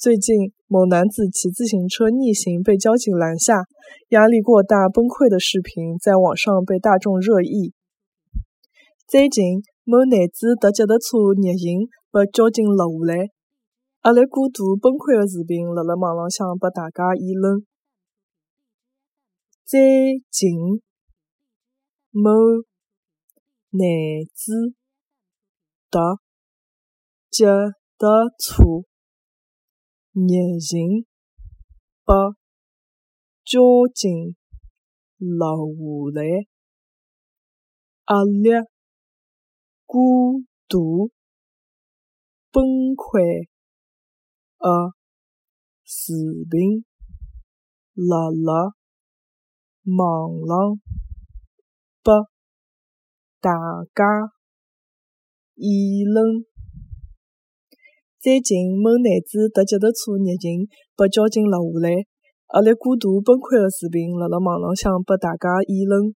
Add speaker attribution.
Speaker 1: 最近，某男子骑自行车逆行被交警拦下，压力过大崩溃的视频在网上被大众热议。最近，某男子踏脚踏车逆行被交警拦下来，压力过度崩溃的视频辣辣网浪向被大家议论。最近，某男子踏脚踏车。逆行被交警拦下来，压力过度崩溃的视频辣辣网浪被大家议论。最近，某男子踏脚踏车逆行被交警拦下来，压力过大崩溃的视频辣辣网浪向被大家议论。